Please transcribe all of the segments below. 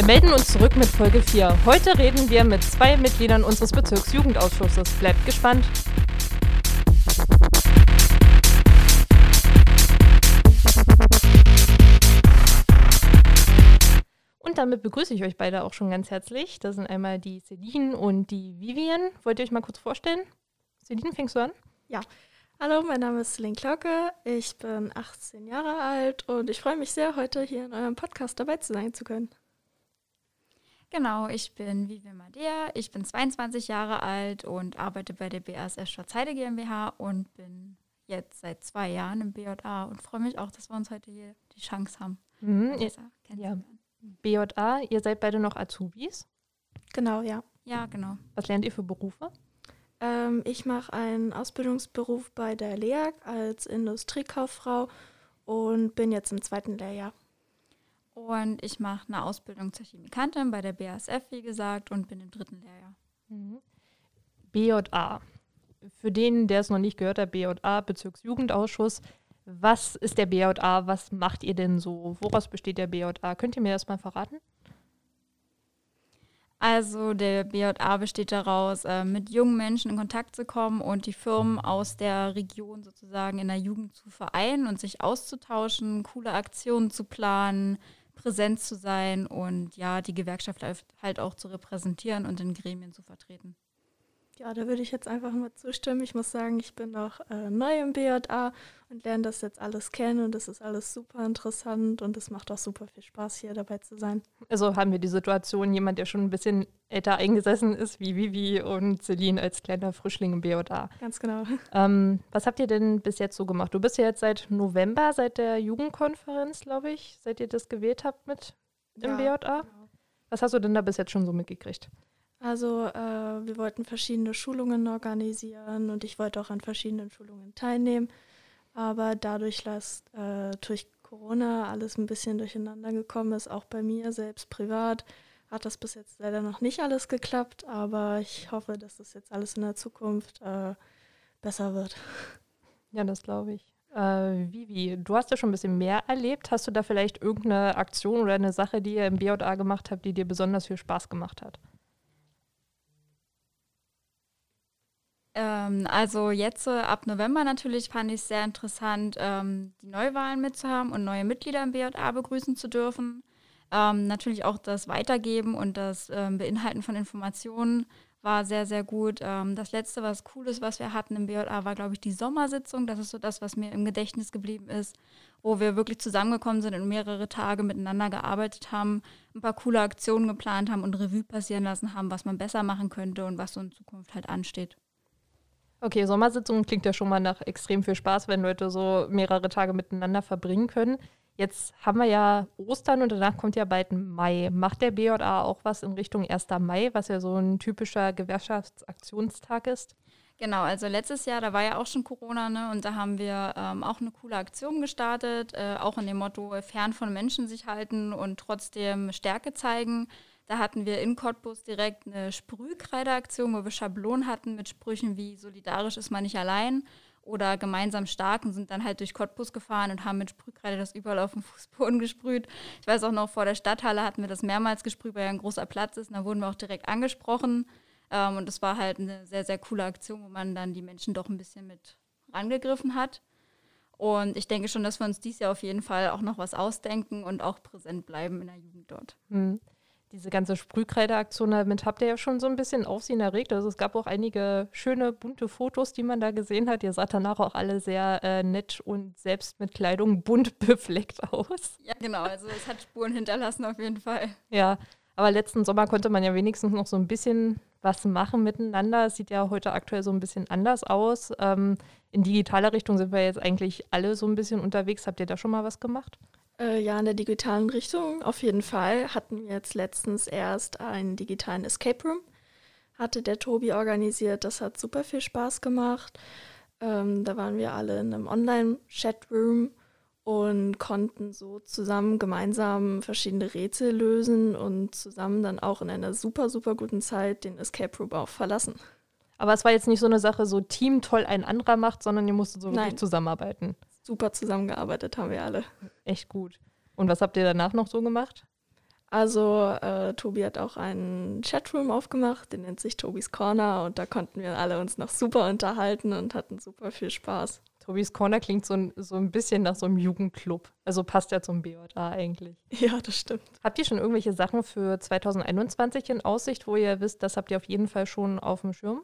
Wir melden uns zurück mit Folge 4. Heute reden wir mit zwei Mitgliedern unseres Bezirksjugendausschusses. Bleibt gespannt. Und damit begrüße ich euch beide auch schon ganz herzlich. Das sind einmal die Celine und die Vivian. Wollt ihr euch mal kurz vorstellen? Celine, fängst du an? Ja. Hallo, mein Name ist Celine Klauke. Ich bin 18 Jahre alt und ich freue mich sehr, heute hier in eurem Podcast dabei zu sein zu können. Genau, ich bin Vivian Madea. Ich bin 22 Jahre alt und arbeite bei der BASF Schwarzheide GmbH und bin jetzt seit zwei Jahren im BJA und freue mich auch, dass wir uns heute hier die Chance haben. Mhm, ja. BJA, ihr seid beide noch Azubis? Genau, ja. Ja, genau. Was lernt ihr für Berufe? Ähm, ich mache einen Ausbildungsberuf bei der LEAG als Industriekauffrau und bin jetzt im zweiten Lehrjahr. Und ich mache eine Ausbildung zur Chemikantin bei der BASF, wie gesagt, und bin im dritten Lehrjahr. Mhm. BJA. Für den, der es noch nicht gehört hat, BJA, Bezirksjugendausschuss. Was ist der BJA? Was macht ihr denn so? Woraus besteht der BJA? Könnt ihr mir das mal verraten? Also der BJA besteht daraus, äh, mit jungen Menschen in Kontakt zu kommen und die Firmen aus der Region sozusagen in der Jugend zu vereinen und sich auszutauschen, coole Aktionen zu planen, präsent zu sein und ja, die Gewerkschaft halt auch zu repräsentieren und in Gremien zu vertreten. Ja, da würde ich jetzt einfach nur zustimmen. Ich muss sagen, ich bin noch äh, neu im BJA und lerne das jetzt alles kennen und das ist alles super interessant und es macht auch super viel Spaß, hier dabei zu sein. Also haben wir die Situation, jemand, der schon ein bisschen älter eingesessen ist, wie Vivi und Celine als kleiner Frischling im BJA. Ganz genau. Ähm, was habt ihr denn bis jetzt so gemacht? Du bist ja jetzt seit November, seit der Jugendkonferenz, glaube ich, seit ihr das gewählt habt mit im ja, BJA. Genau. Was hast du denn da bis jetzt schon so mitgekriegt? Also äh, wir wollten verschiedene Schulungen organisieren und ich wollte auch an verschiedenen Schulungen teilnehmen. Aber dadurch, dass äh, durch Corona alles ein bisschen durcheinander gekommen ist, auch bei mir selbst privat, hat das bis jetzt leider noch nicht alles geklappt. Aber ich hoffe, dass das jetzt alles in der Zukunft äh, besser wird. Ja, das glaube ich. Äh, Vivi, du hast ja schon ein bisschen mehr erlebt. Hast du da vielleicht irgendeine Aktion oder eine Sache, die ihr im BJA gemacht habt, die dir besonders viel Spaß gemacht hat? Ähm, also jetzt äh, ab November natürlich fand ich es sehr interessant, ähm, die Neuwahlen mitzuhaben und neue Mitglieder im BJA begrüßen zu dürfen. Ähm, natürlich auch das Weitergeben und das ähm, Beinhalten von Informationen war sehr, sehr gut. Ähm, das letzte, was cool ist, was wir hatten im BJA, war, glaube ich, die Sommersitzung. Das ist so das, was mir im Gedächtnis geblieben ist, wo wir wirklich zusammengekommen sind und mehrere Tage miteinander gearbeitet haben, ein paar coole Aktionen geplant haben und Revue passieren lassen haben, was man besser machen könnte und was so in Zukunft halt ansteht. Okay, Sommersitzung klingt ja schon mal nach extrem viel Spaß, wenn Leute so mehrere Tage miteinander verbringen können. Jetzt haben wir ja Ostern und danach kommt ja bald Mai. Macht der BJA auch was in Richtung 1. Mai, was ja so ein typischer Gewerkschaftsaktionstag ist? Genau, also letztes Jahr, da war ja auch schon Corona, ne? Und da haben wir ähm, auch eine coole Aktion gestartet, äh, auch in dem Motto fern von Menschen sich halten und trotzdem Stärke zeigen. Da hatten wir in Cottbus direkt eine Sprühkreideaktion, wo wir Schablonen hatten mit Sprüchen wie solidarisch ist man nicht allein oder gemeinsam stark und sind dann halt durch Cottbus gefahren und haben mit Sprühkreide das überall auf dem Fußboden gesprüht. Ich weiß auch noch, vor der Stadthalle hatten wir das mehrmals gesprüht, weil ja ein großer Platz ist und da wurden wir auch direkt angesprochen. Ähm, und das war halt eine sehr, sehr coole Aktion, wo man dann die Menschen doch ein bisschen mit rangegriffen hat. Und ich denke schon, dass wir uns dies Jahr auf jeden Fall auch noch was ausdenken und auch präsent bleiben in der Jugend dort. Mhm diese ganze Sprühkreideaktion, damit habt ihr ja schon so ein bisschen Aufsehen erregt. Also es gab auch einige schöne, bunte Fotos, die man da gesehen hat. Ihr saht danach auch alle sehr äh, nett und selbst mit Kleidung bunt befleckt aus. Ja, genau. Also es hat Spuren hinterlassen auf jeden Fall. Ja, aber letzten Sommer konnte man ja wenigstens noch so ein bisschen was machen miteinander. Es sieht ja heute aktuell so ein bisschen anders aus. Ähm, in digitaler Richtung sind wir jetzt eigentlich alle so ein bisschen unterwegs. Habt ihr da schon mal was gemacht? Äh, ja, in der digitalen Richtung auf jeden Fall. Hatten wir jetzt letztens erst einen digitalen Escape Room. Hatte der Tobi organisiert. Das hat super viel Spaß gemacht. Ähm, da waren wir alle in einem Online-Chatroom und konnten so zusammen gemeinsam verschiedene Rätsel lösen und zusammen dann auch in einer super, super guten Zeit den Escape Room auch verlassen. Aber es war jetzt nicht so eine Sache, so Team toll ein anderer macht, sondern ihr musstet so wirklich Nein. zusammenarbeiten super zusammengearbeitet haben wir alle. Echt gut. Und was habt ihr danach noch so gemacht? Also äh, Tobi hat auch einen Chatroom aufgemacht, den nennt sich Tobis Corner und da konnten wir alle uns noch super unterhalten und hatten super viel Spaß. Tobis Corner klingt so ein, so ein bisschen nach so einem Jugendclub. Also passt ja zum BJA eigentlich. Ja, das stimmt. Habt ihr schon irgendwelche Sachen für 2021 in Aussicht, wo ihr wisst, das habt ihr auf jeden Fall schon auf dem Schirm?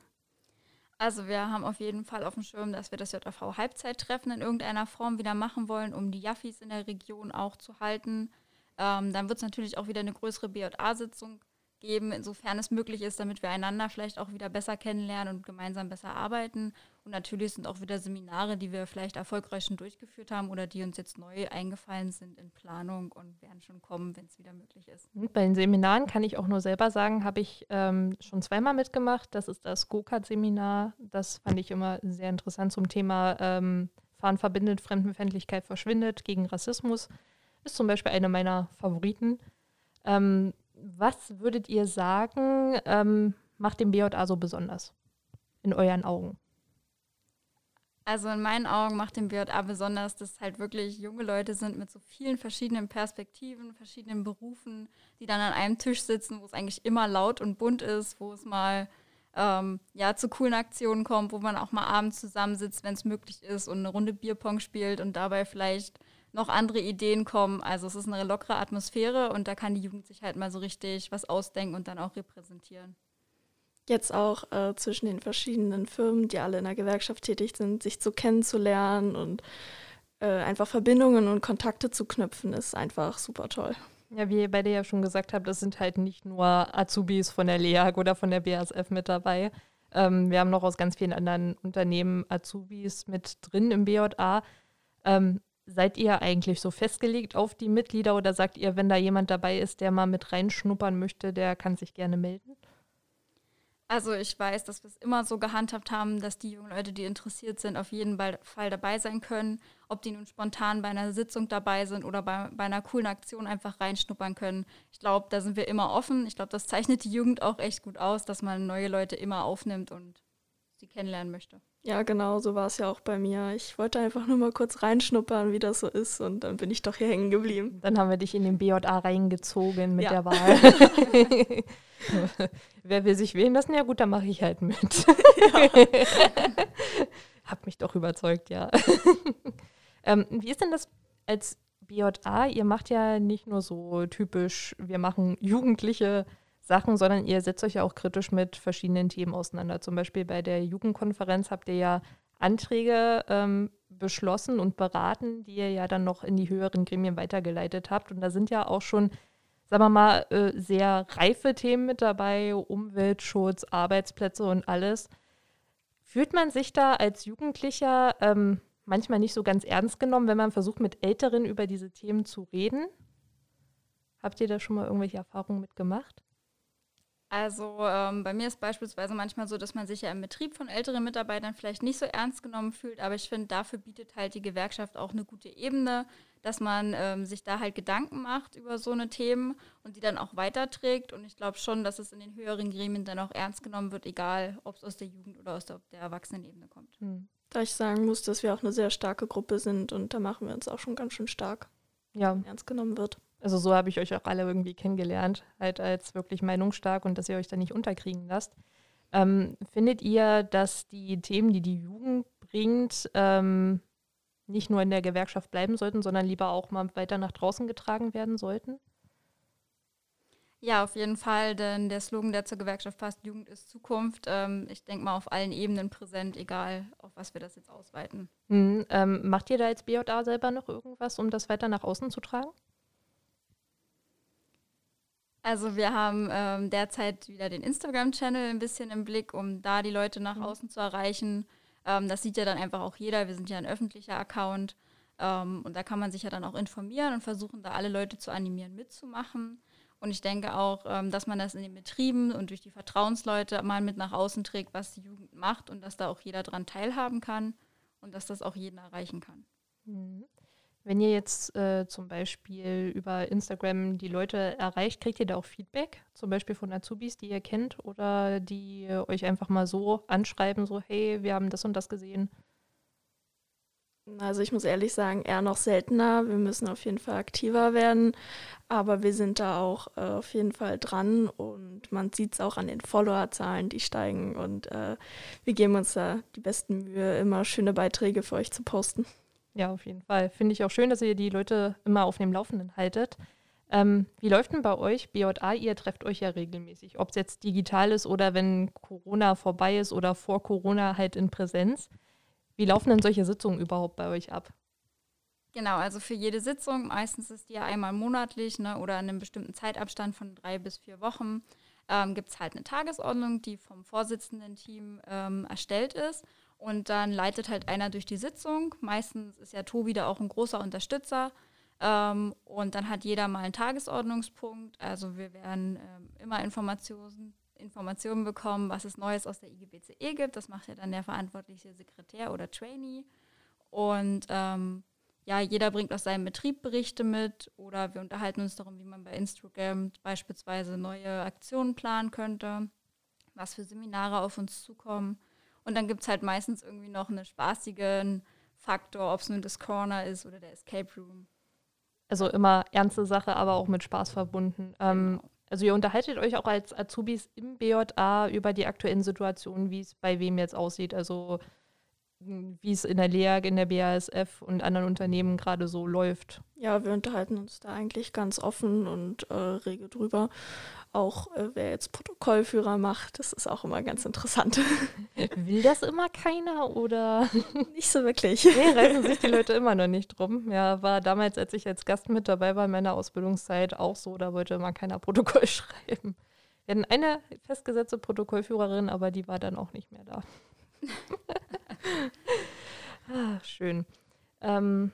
Also wir haben auf jeden Fall auf dem Schirm, dass wir das JV Halbzeittreffen in irgendeiner Form wieder machen wollen, um die Jaffis in der Region auch zu halten. Ähm, dann wird es natürlich auch wieder eine größere BJA-Sitzung geben, insofern es möglich ist, damit wir einander vielleicht auch wieder besser kennenlernen und gemeinsam besser arbeiten. Und natürlich sind auch wieder Seminare, die wir vielleicht erfolgreich schon durchgeführt haben oder die uns jetzt neu eingefallen sind in Planung und werden schon kommen, wenn es wieder möglich ist. Bei den Seminaren kann ich auch nur selber sagen, habe ich ähm, schon zweimal mitgemacht. Das ist das Go-Kart-Seminar. Das fand ich immer sehr interessant zum Thema ähm, Fahren verbindet, Fremdenfeindlichkeit verschwindet, gegen Rassismus. Ist zum Beispiel eine meiner Favoriten. Ähm, was würdet ihr sagen, ähm, macht den BJA so besonders in euren Augen? Also in meinen Augen macht den BJA besonders, dass halt wirklich junge Leute sind mit so vielen verschiedenen Perspektiven, verschiedenen Berufen, die dann an einem Tisch sitzen, wo es eigentlich immer laut und bunt ist, wo es mal ähm, ja, zu coolen Aktionen kommt, wo man auch mal abends zusammensitzt, wenn es möglich ist und eine Runde Bierpong spielt und dabei vielleicht noch andere Ideen kommen. Also es ist eine lockere Atmosphäre und da kann die Jugend sich halt mal so richtig was ausdenken und dann auch repräsentieren. Jetzt auch äh, zwischen den verschiedenen Firmen, die alle in der Gewerkschaft tätig sind, sich zu kennenzulernen und äh, einfach Verbindungen und Kontakte zu knüpfen, ist einfach super toll. Ja, wie ihr beide ja schon gesagt habt, es sind halt nicht nur Azubis von der LEAG oder von der BASF mit dabei. Ähm, wir haben noch aus ganz vielen anderen Unternehmen Azubis mit drin im BJA. Ähm, Seid ihr eigentlich so festgelegt auf die Mitglieder oder sagt ihr, wenn da jemand dabei ist, der mal mit reinschnuppern möchte, der kann sich gerne melden? Also ich weiß, dass wir es immer so gehandhabt haben, dass die jungen Leute, die interessiert sind, auf jeden Fall dabei sein können. Ob die nun spontan bei einer Sitzung dabei sind oder bei, bei einer coolen Aktion einfach reinschnuppern können. Ich glaube, da sind wir immer offen. Ich glaube, das zeichnet die Jugend auch echt gut aus, dass man neue Leute immer aufnimmt und sie kennenlernen möchte. Ja, genau, so war es ja auch bei mir. Ich wollte einfach nur mal kurz reinschnuppern, wie das so ist und dann bin ich doch hier hängen geblieben. Dann haben wir dich in den BJA reingezogen mit ja. der Wahl. Wer will sich wählen lassen? Ja gut, dann mache ich halt mit. Hab mich doch überzeugt, ja. ähm, wie ist denn das als BJA? Ihr macht ja nicht nur so typisch, wir machen jugendliche Sachen, sondern ihr setzt euch ja auch kritisch mit verschiedenen Themen auseinander. Zum Beispiel bei der Jugendkonferenz habt ihr ja Anträge ähm, beschlossen und beraten, die ihr ja dann noch in die höheren Gremien weitergeleitet habt. Und da sind ja auch schon, sagen wir mal, äh, sehr reife Themen mit dabei, Umweltschutz, Arbeitsplätze und alles. Fühlt man sich da als Jugendlicher ähm, manchmal nicht so ganz ernst genommen, wenn man versucht, mit Älteren über diese Themen zu reden? Habt ihr da schon mal irgendwelche Erfahrungen mitgemacht? Also ähm, bei mir ist beispielsweise manchmal so, dass man sich ja im Betrieb von älteren Mitarbeitern vielleicht nicht so ernst genommen fühlt, aber ich finde, dafür bietet halt die Gewerkschaft auch eine gute Ebene, dass man ähm, sich da halt Gedanken macht über so eine Themen und die dann auch weiterträgt. Und ich glaube schon, dass es in den höheren Gremien dann auch ernst genommen wird, egal ob es aus der Jugend oder aus der, der Erwachsenenebene kommt. Mhm. Da ich sagen muss, dass wir auch eine sehr starke Gruppe sind und da machen wir uns auch schon ganz schön stark, ja. ernst genommen wird. Also so habe ich euch auch alle irgendwie kennengelernt, halt als wirklich meinungsstark und dass ihr euch da nicht unterkriegen lasst. Ähm, findet ihr, dass die Themen, die die Jugend bringt, ähm, nicht nur in der Gewerkschaft bleiben sollten, sondern lieber auch mal weiter nach draußen getragen werden sollten? Ja, auf jeden Fall, denn der Slogan, der zur Gewerkschaft passt, Jugend ist Zukunft, ähm, ich denke mal auf allen Ebenen präsent, egal auf was wir das jetzt ausweiten. Hm, ähm, macht ihr da als BJA selber noch irgendwas, um das weiter nach außen zu tragen? Also wir haben ähm, derzeit wieder den Instagram-Channel ein bisschen im Blick, um da die Leute nach mhm. außen zu erreichen. Ähm, das sieht ja dann einfach auch jeder. Wir sind ja ein öffentlicher Account. Ähm, und da kann man sich ja dann auch informieren und versuchen, da alle Leute zu animieren, mitzumachen. Und ich denke auch, ähm, dass man das in den Betrieben und durch die Vertrauensleute mal mit nach außen trägt, was die Jugend macht und dass da auch jeder dran teilhaben kann und dass das auch jeden erreichen kann. Mhm. Wenn ihr jetzt äh, zum Beispiel über Instagram die Leute erreicht, kriegt ihr da auch Feedback, zum Beispiel von Azubis, die ihr kennt oder die euch einfach mal so anschreiben, so hey, wir haben das und das gesehen? Also ich muss ehrlich sagen, eher noch seltener. Wir müssen auf jeden Fall aktiver werden. Aber wir sind da auch äh, auf jeden Fall dran und man sieht es auch an den Followerzahlen, die steigen. Und äh, wir geben uns da die besten Mühe, immer schöne Beiträge für euch zu posten. Ja, auf jeden Fall. Finde ich auch schön, dass ihr die Leute immer auf dem Laufenden haltet. Ähm, wie läuft denn bei euch BJA? Ihr trefft euch ja regelmäßig, ob es jetzt digital ist oder wenn Corona vorbei ist oder vor Corona halt in Präsenz. Wie laufen denn solche Sitzungen überhaupt bei euch ab? Genau, also für jede Sitzung, meistens ist die ja einmal monatlich ne, oder in einem bestimmten Zeitabstand von drei bis vier Wochen, ähm, gibt es halt eine Tagesordnung, die vom Vorsitzenden-Team ähm, erstellt ist. Und dann leitet halt einer durch die Sitzung. Meistens ist ja Tobi da auch ein großer Unterstützer. Ähm, und dann hat jeder mal einen Tagesordnungspunkt. Also wir werden ähm, immer Informationen, Informationen bekommen, was es Neues aus der IGBCE gibt. Das macht ja dann der verantwortliche Sekretär oder Trainee. Und ähm, ja, jeder bringt aus seinem Betrieb Berichte mit oder wir unterhalten uns darum, wie man bei Instagram beispielsweise neue Aktionen planen könnte, was für Seminare auf uns zukommen. Und dann gibt es halt meistens irgendwie noch einen spaßigen Faktor, ob es nun das Corner ist oder der Escape Room. Also immer ernste Sache, aber auch mit Spaß verbunden. Ähm, genau. Also ihr unterhaltet euch auch als Azubis im BJA über die aktuellen Situationen, wie es bei wem jetzt aussieht. Also wie es in der LEAG, in der BASF und anderen Unternehmen gerade so läuft. Ja, wir unterhalten uns da eigentlich ganz offen und äh, rege drüber. Auch äh, wer jetzt Protokollführer macht, das ist auch immer ganz interessant. Will das immer keiner oder? Nicht so wirklich. Nee, reißen sich die Leute immer noch nicht drum. Ja, war damals, als ich als Gast mit dabei war in meiner Ausbildungszeit auch so, da wollte immer keiner Protokoll schreiben. Wir hatten eine festgesetzte Protokollführerin, aber die war dann auch nicht mehr da. ah, schön. Ähm,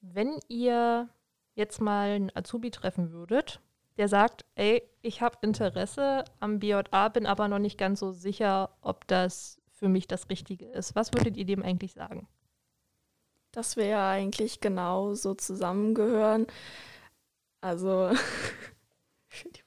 wenn ihr jetzt mal einen Azubi treffen würdet, der sagt, ey, ich habe Interesse am BJA, bin aber noch nicht ganz so sicher, ob das für mich das Richtige ist. Was würdet ihr dem eigentlich sagen? Dass wir ja eigentlich genau so zusammengehören. Also,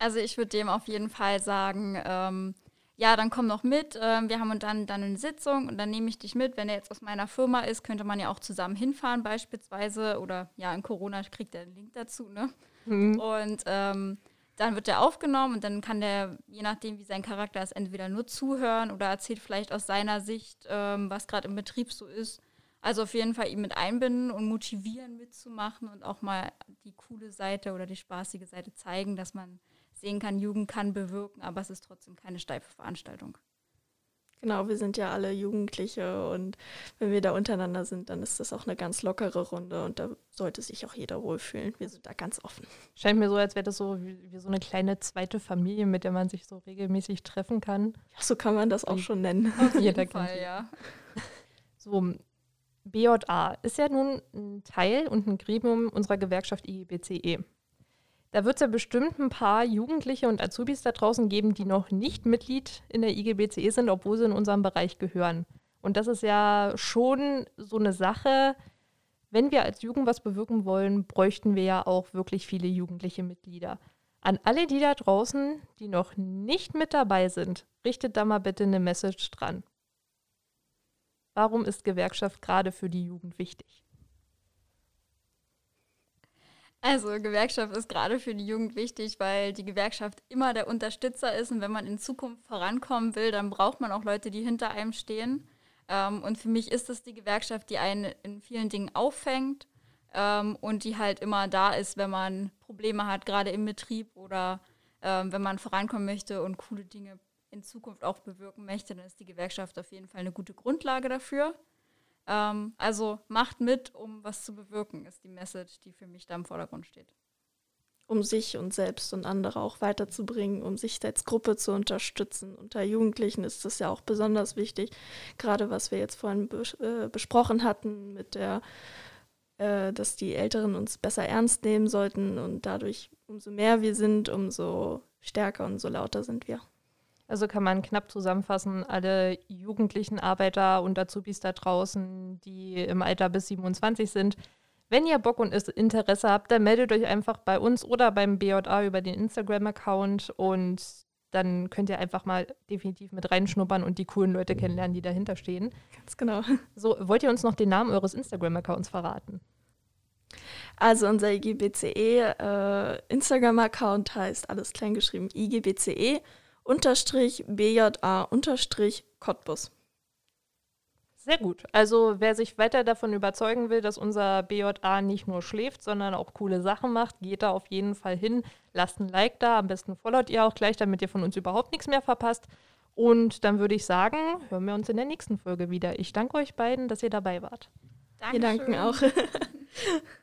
Also ich würde dem auf jeden Fall sagen, ähm, ja, dann komm noch mit. Ähm, wir haben dann, dann eine Sitzung und dann nehme ich dich mit. Wenn er jetzt aus meiner Firma ist, könnte man ja auch zusammen hinfahren beispielsweise. Oder ja, in Corona kriegt er einen Link dazu, ne? Mhm. Und ähm, dann wird er aufgenommen und dann kann der, je nachdem wie sein Charakter ist, entweder nur zuhören oder erzählt vielleicht aus seiner Sicht, ähm, was gerade im Betrieb so ist. Also auf jeden Fall ihn mit einbinden und motivieren mitzumachen und auch mal die coole Seite oder die spaßige Seite zeigen, dass man sehen kann, Jugend kann bewirken, aber es ist trotzdem keine steife Veranstaltung. Genau, wir sind ja alle Jugendliche und wenn wir da untereinander sind, dann ist das auch eine ganz lockere Runde und da sollte sich auch jeder wohlfühlen. Wir sind da ganz offen. Scheint mir so, als wäre das so wie, wie, so eine kleine zweite Familie, mit der man sich so regelmäßig treffen kann. Ja, so kann man das auch schon nennen. Jeder Fall, ja. So, BJA ist ja nun ein Teil und ein Gremium unserer Gewerkschaft IGBCE. Da wird es ja bestimmt ein paar Jugendliche und Azubis da draußen geben, die noch nicht Mitglied in der IGBCE sind, obwohl sie in unserem Bereich gehören. Und das ist ja schon so eine Sache. Wenn wir als Jugend was bewirken wollen, bräuchten wir ja auch wirklich viele jugendliche Mitglieder. An alle die da draußen, die noch nicht mit dabei sind, richtet da mal bitte eine Message dran. Warum ist Gewerkschaft gerade für die Jugend wichtig? Also Gewerkschaft ist gerade für die Jugend wichtig, weil die Gewerkschaft immer der Unterstützer ist und wenn man in Zukunft vorankommen will, dann braucht man auch Leute, die hinter einem stehen. Ähm, und für mich ist es die Gewerkschaft, die einen in vielen Dingen auffängt ähm, und die halt immer da ist, wenn man Probleme hat, gerade im Betrieb oder ähm, wenn man vorankommen möchte und coole Dinge in Zukunft auch bewirken möchte, dann ist die Gewerkschaft auf jeden Fall eine gute Grundlage dafür. Ähm, also macht mit, um was zu bewirken, ist die Message, die für mich da im Vordergrund steht. Um sich und selbst und andere auch weiterzubringen, um sich als Gruppe zu unterstützen. Unter Jugendlichen ist das ja auch besonders wichtig, gerade was wir jetzt vorhin bes äh, besprochen hatten mit der äh, dass die Älteren uns besser ernst nehmen sollten und dadurch, umso mehr wir sind, umso stärker und so lauter sind wir. Also kann man knapp zusammenfassen, alle jugendlichen Arbeiter und Azubis da draußen, die im Alter bis 27 sind, wenn ihr Bock und Interesse habt, dann meldet euch einfach bei uns oder beim BJA über den Instagram-Account und dann könnt ihr einfach mal definitiv mit reinschnuppern und die coolen Leute kennenlernen, die dahinter stehen. Ganz genau. So, wollt ihr uns noch den Namen eures Instagram-Accounts verraten? Also unser IGBCE äh, Instagram-Account heißt alles kleingeschrieben IGBCE unterstrich BJA unterstrich Cottbus. Sehr gut. Also wer sich weiter davon überzeugen will, dass unser BJA nicht nur schläft, sondern auch coole Sachen macht, geht da auf jeden Fall hin. Lasst ein Like da. Am besten followt ihr auch gleich, damit ihr von uns überhaupt nichts mehr verpasst. Und dann würde ich sagen, hören wir uns in der nächsten Folge wieder. Ich danke euch beiden, dass ihr dabei wart. Wir danken auch.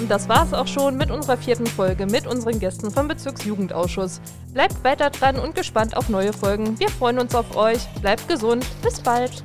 Und das war's auch schon mit unserer vierten Folge mit unseren Gästen vom Bezirksjugendausschuss. Bleibt weiter dran und gespannt auf neue Folgen. Wir freuen uns auf euch. Bleibt gesund. Bis bald.